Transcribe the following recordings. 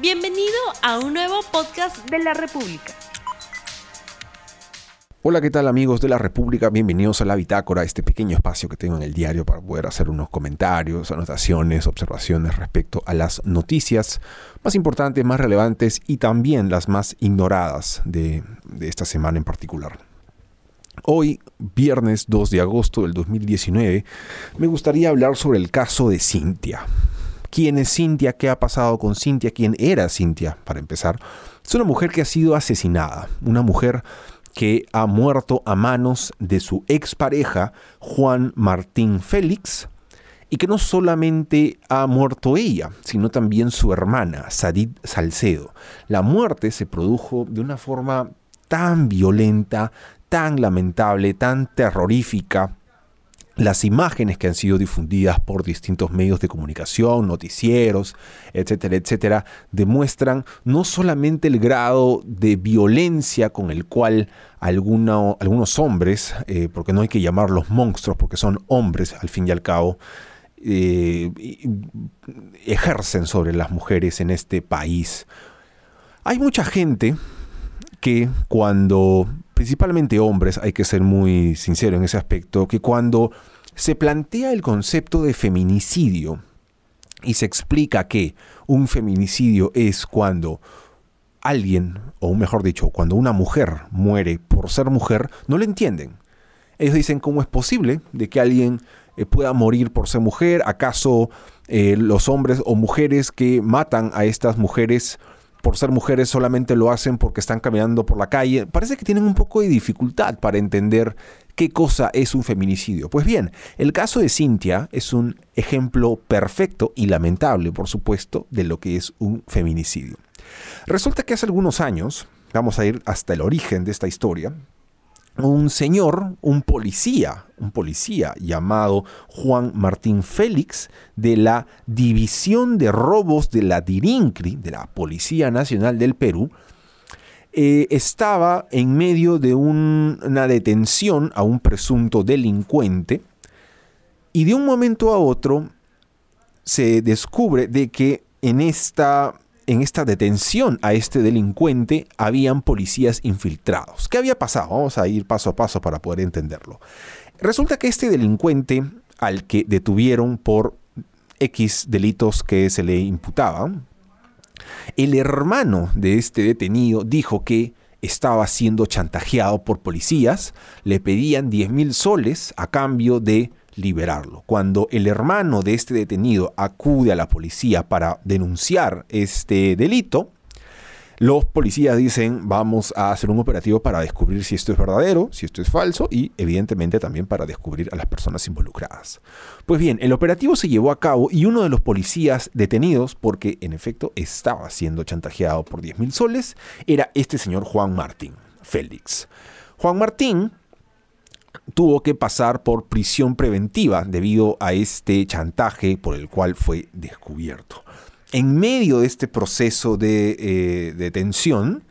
Bienvenido a un nuevo podcast de la República. Hola, ¿qué tal amigos de la República? Bienvenidos a la Bitácora, este pequeño espacio que tengo en el diario para poder hacer unos comentarios, anotaciones, observaciones respecto a las noticias más importantes, más relevantes y también las más ignoradas de, de esta semana en particular. Hoy, viernes 2 de agosto del 2019, me gustaría hablar sobre el caso de Cintia. ¿Quién es Cintia? ¿Qué ha pasado con Cintia? ¿Quién era Cintia? Para empezar, es una mujer que ha sido asesinada, una mujer que ha muerto a manos de su expareja Juan Martín Félix y que no solamente ha muerto ella, sino también su hermana, Sadid Salcedo. La muerte se produjo de una forma tan violenta, tan lamentable, tan terrorífica, las imágenes que han sido difundidas por distintos medios de comunicación, noticieros, etcétera, etcétera, demuestran no solamente el grado de violencia con el cual algunos hombres, eh, porque no hay que llamarlos monstruos, porque son hombres al fin y al cabo, eh, ejercen sobre las mujeres en este país. Hay mucha gente que cuando principalmente hombres, hay que ser muy sincero en ese aspecto, que cuando se plantea el concepto de feminicidio y se explica que un feminicidio es cuando alguien, o mejor dicho, cuando una mujer muere por ser mujer, no lo entienden. Ellos dicen, ¿cómo es posible de que alguien eh, pueda morir por ser mujer? ¿Acaso eh, los hombres o mujeres que matan a estas mujeres por ser mujeres solamente lo hacen porque están caminando por la calle. Parece que tienen un poco de dificultad para entender qué cosa es un feminicidio. Pues bien, el caso de Cintia es un ejemplo perfecto y lamentable, por supuesto, de lo que es un feminicidio. Resulta que hace algunos años, vamos a ir hasta el origen de esta historia, un señor, un policía, un policía llamado Juan Martín Félix de la División de Robos de la DIRINCRI, de la Policía Nacional del Perú, eh, estaba en medio de una detención a un presunto delincuente y de un momento a otro se descubre de que en esta en esta detención a este delincuente habían policías infiltrados. ¿Qué había pasado? Vamos a ir paso a paso para poder entenderlo. Resulta que este delincuente al que detuvieron por X delitos que se le imputaban, el hermano de este detenido dijo que estaba siendo chantajeado por policías, le pedían 10 mil soles a cambio de liberarlo. Cuando el hermano de este detenido acude a la policía para denunciar este delito, los policías dicen vamos a hacer un operativo para descubrir si esto es verdadero, si esto es falso y evidentemente también para descubrir a las personas involucradas. Pues bien, el operativo se llevó a cabo y uno de los policías detenidos, porque en efecto estaba siendo chantajeado por 10 mil soles, era este señor Juan Martín Félix. Juan Martín tuvo que pasar por prisión preventiva debido a este chantaje por el cual fue descubierto. En medio de este proceso de eh, detención,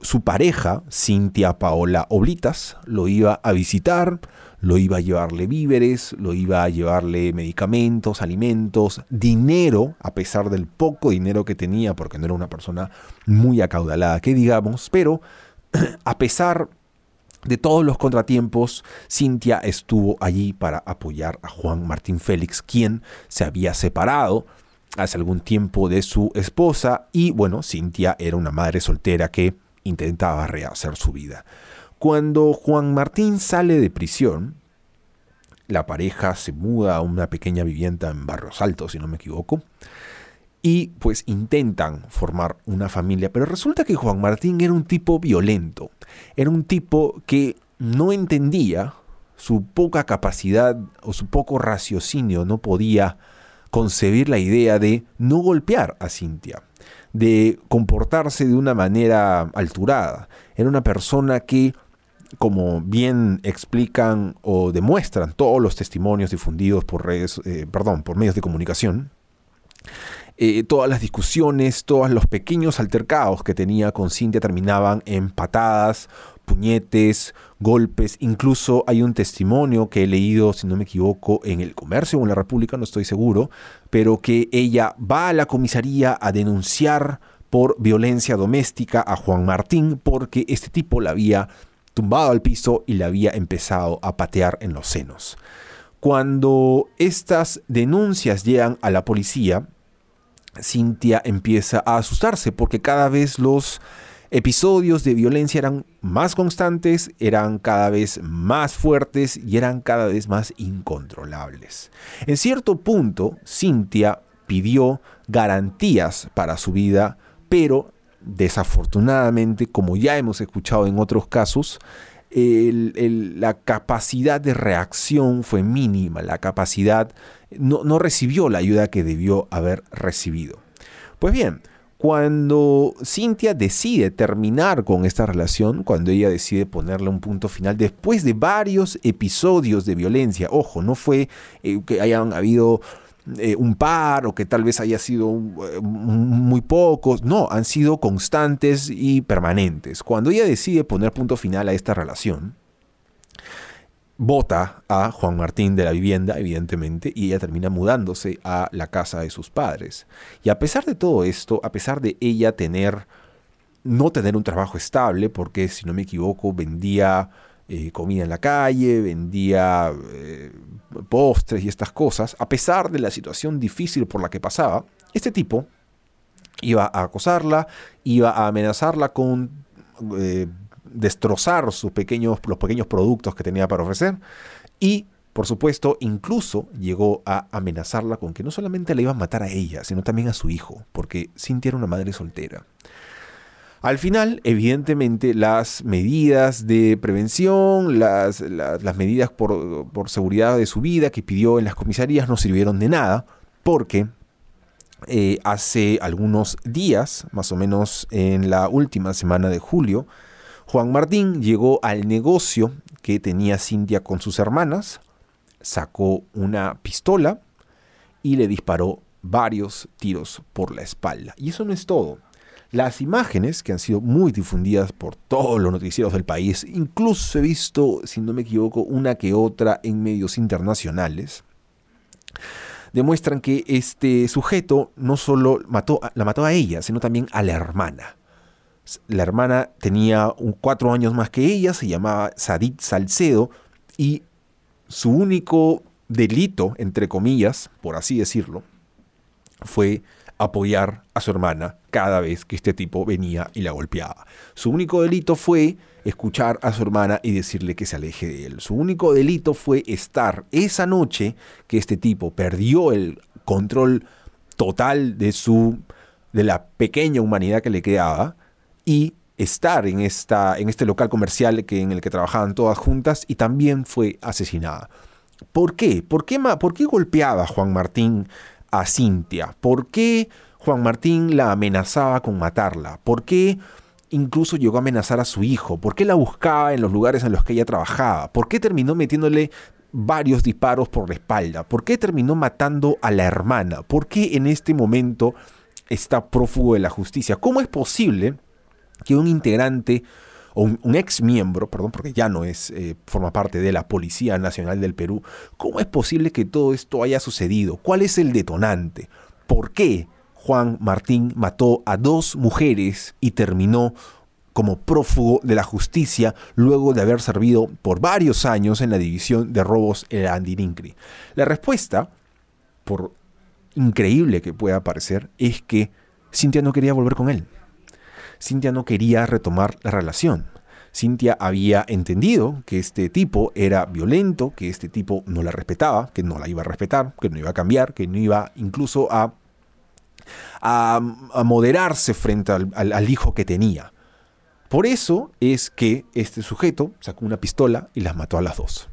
su pareja, Cintia Paola Oblitas, lo iba a visitar, lo iba a llevarle víveres, lo iba a llevarle medicamentos, alimentos, dinero, a pesar del poco dinero que tenía, porque no era una persona muy acaudalada, que digamos, pero a pesar de todos los contratiempos, Cintia estuvo allí para apoyar a Juan Martín Félix, quien se había separado hace algún tiempo de su esposa y bueno, Cintia era una madre soltera que intentaba rehacer su vida. Cuando Juan Martín sale de prisión, la pareja se muda a una pequeña vivienda en Barrios Altos, si no me equivoco, y pues intentan formar una familia, pero resulta que Juan Martín era un tipo violento, era un tipo que no entendía su poca capacidad o su poco raciocinio, no podía concebir la idea de no golpear a Cintia, de comportarse de una manera alturada. Era una persona que, como bien explican o demuestran todos los testimonios difundidos por redes, eh, perdón, por medios de comunicación, eh, todas las discusiones, todos los pequeños altercados que tenía con Cintia terminaban en patadas, puñetes, golpes. Incluso hay un testimonio que he leído, si no me equivoco, en el comercio o en la República, no estoy seguro, pero que ella va a la comisaría a denunciar por violencia doméstica a Juan Martín porque este tipo la había tumbado al piso y le había empezado a patear en los senos. Cuando estas denuncias llegan a la policía, Cintia empieza a asustarse porque cada vez los episodios de violencia eran más constantes, eran cada vez más fuertes y eran cada vez más incontrolables. En cierto punto, Cintia pidió garantías para su vida, pero desafortunadamente, como ya hemos escuchado en otros casos, la capacidad de reacción fue mínima, la capacidad no, no recibió la ayuda que debió haber recibido. Pues bien, cuando Cintia decide terminar con esta relación, cuando ella decide ponerle un punto final, después de varios episodios de violencia, ojo, no fue eh, que hayan habido eh, un par o que tal vez haya sido eh, muy pocos, no, han sido constantes y permanentes. Cuando ella decide poner punto final a esta relación, vota a Juan Martín de la vivienda, evidentemente, y ella termina mudándose a la casa de sus padres. Y a pesar de todo esto, a pesar de ella tener, no tener un trabajo estable, porque si no me equivoco, vendía eh, comida en la calle, vendía eh, postres y estas cosas, a pesar de la situación difícil por la que pasaba, este tipo iba a acosarla, iba a amenazarla con eh, destrozar sus pequeños, los pequeños productos que tenía para ofrecer y por supuesto, incluso llegó a amenazarla con que no solamente le iba a matar a ella, sino también a su hijo, porque Cintia era una madre soltera. Al final, evidentemente, las medidas de prevención, las, medidas por, seguridad de su vida que pidió en las comisarías no sirvieron de nada, porque eh, hace algunos días, más o menos en la última semana de julio, Juan Martín llegó al negocio que tenía Cintia con sus hermanas, sacó una pistola y le disparó varios tiros por la espalda. Y eso no es todo. Las imágenes, que han sido muy difundidas por todos los noticieros del país, incluso he visto, si no me equivoco, una que otra en medios internacionales, demuestran que este sujeto no solo mató, la mató a ella, sino también a la hermana. La hermana tenía cuatro años más que ella, se llamaba Sadit Salcedo, y su único delito, entre comillas, por así decirlo, fue apoyar a su hermana cada vez que este tipo venía y la golpeaba. Su único delito fue escuchar a su hermana y decirle que se aleje de él. Su único delito fue estar esa noche que este tipo perdió el control total de su de la pequeña humanidad que le quedaba y estar en, esta, en este local comercial que, en el que trabajaban todas juntas y también fue asesinada. ¿Por qué? ¿Por qué, ¿Por qué golpeaba Juan Martín a Cintia? ¿Por qué Juan Martín la amenazaba con matarla? ¿Por qué incluso llegó a amenazar a su hijo? ¿Por qué la buscaba en los lugares en los que ella trabajaba? ¿Por qué terminó metiéndole varios disparos por la espalda? ¿Por qué terminó matando a la hermana? ¿Por qué en este momento está prófugo de la justicia? ¿Cómo es posible que un integrante o un, ex miembro, perdón, porque ya no es, eh, forma parte de la Policía Nacional del Perú, ¿cómo es posible que todo esto haya sucedido? ¿Cuál es el detonante? ¿Por qué Juan Martín mató a dos mujeres y terminó como prófugo de la justicia luego de haber servido por varios años en la división de robos en Andirincri? La respuesta, por increíble que pueda parecer, es que Cintia no quería volver con él. Cintia no quería retomar la relación. Cintia había entendido que este tipo era violento, que este tipo no la respetaba, que no la iba a respetar, que no iba a cambiar, que no iba incluso a, a, moderarse frente al, al hijo que tenía. Por eso es que este sujeto sacó una pistola y las mató a las dos.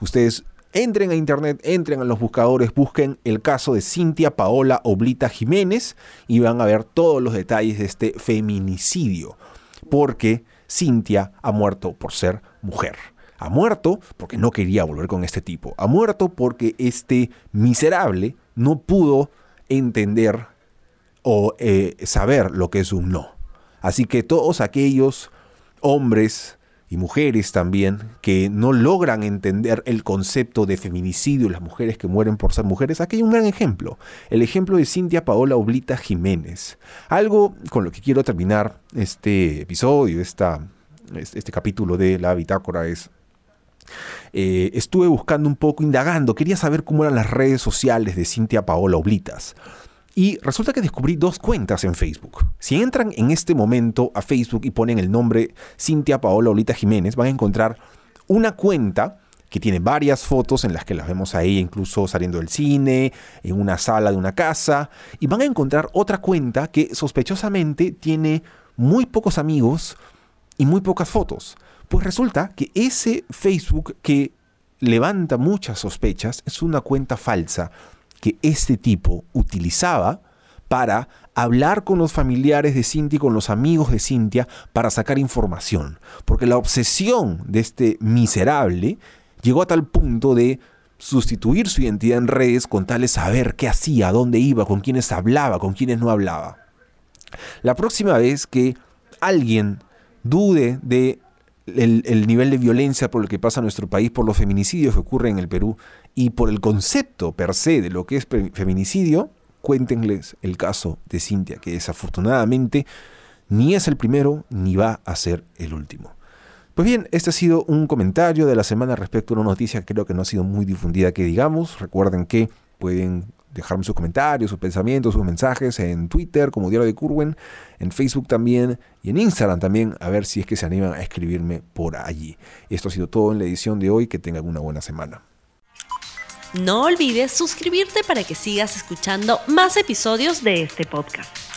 Ustedes Entren a internet, entren a los buscadores, busquen el caso de Cintia Paola Oblita Jiménez y van a ver todos los detalles de este feminicidio. Porque Cintia ha muerto por ser mujer. Ha muerto porque no quería volver con este tipo. Ha muerto porque este miserable no pudo entender o eh, saber lo que es un no. Así que todos aquellos hombres y mujeres también que no logran entender el concepto de feminicidio, las mujeres que mueren por ser mujeres. Aquí hay un gran ejemplo, el ejemplo de Cintia Paola Oblita Jiménez. Algo con lo que quiero terminar este episodio, esta, este capítulo de la bitácora es eh, estuve buscando un poco, indagando, quería saber cómo eran las redes sociales de Cintia Paola Oblitas. Y resulta que descubrí dos cuentas en Facebook. Si entran en este momento a Facebook y ponen el nombre Cintia Paola Olita Jiménez, van a encontrar una cuenta que tiene varias fotos en las que las vemos ahí, incluso saliendo del cine, en una sala de una casa, y van a encontrar otra cuenta que sospechosamente tiene muy pocos amigos y muy pocas fotos. Pues resulta que ese Facebook que levanta muchas sospechas es una cuenta falsa que este tipo utilizaba para hablar con los familiares de Cintia y con los amigos de Cintia para sacar información. Porque la obsesión de este miserable llegó a tal punto de sustituir su identidad en redes con tal de saber qué hacía, dónde iba, con quiénes hablaba, con quiénes no hablaba. La próxima vez que alguien dude de el, nivel de violencia por el que pasa nuestro país, por los feminicidios que ocurren en el Perú y por el concepto per se de lo que es feminicidio, cuéntenles el caso de Cintia, que desafortunadamente ni es el primero ni va a ser el último. Pues bien, este ha sido un comentario de la semana respecto a una noticia que creo que no ha sido muy difundida que digamos. Recuerden que pueden dejarme sus comentarios, sus pensamientos, sus mensajes en Twitter como Diario de Curwen, en Facebook también y en Instagram también, a ver si es que se animan a escribirme por allí. Esto ha sido todo en la edición de hoy, que tengan una buena semana. No olvides suscribirte para que sigas escuchando más episodios de este podcast.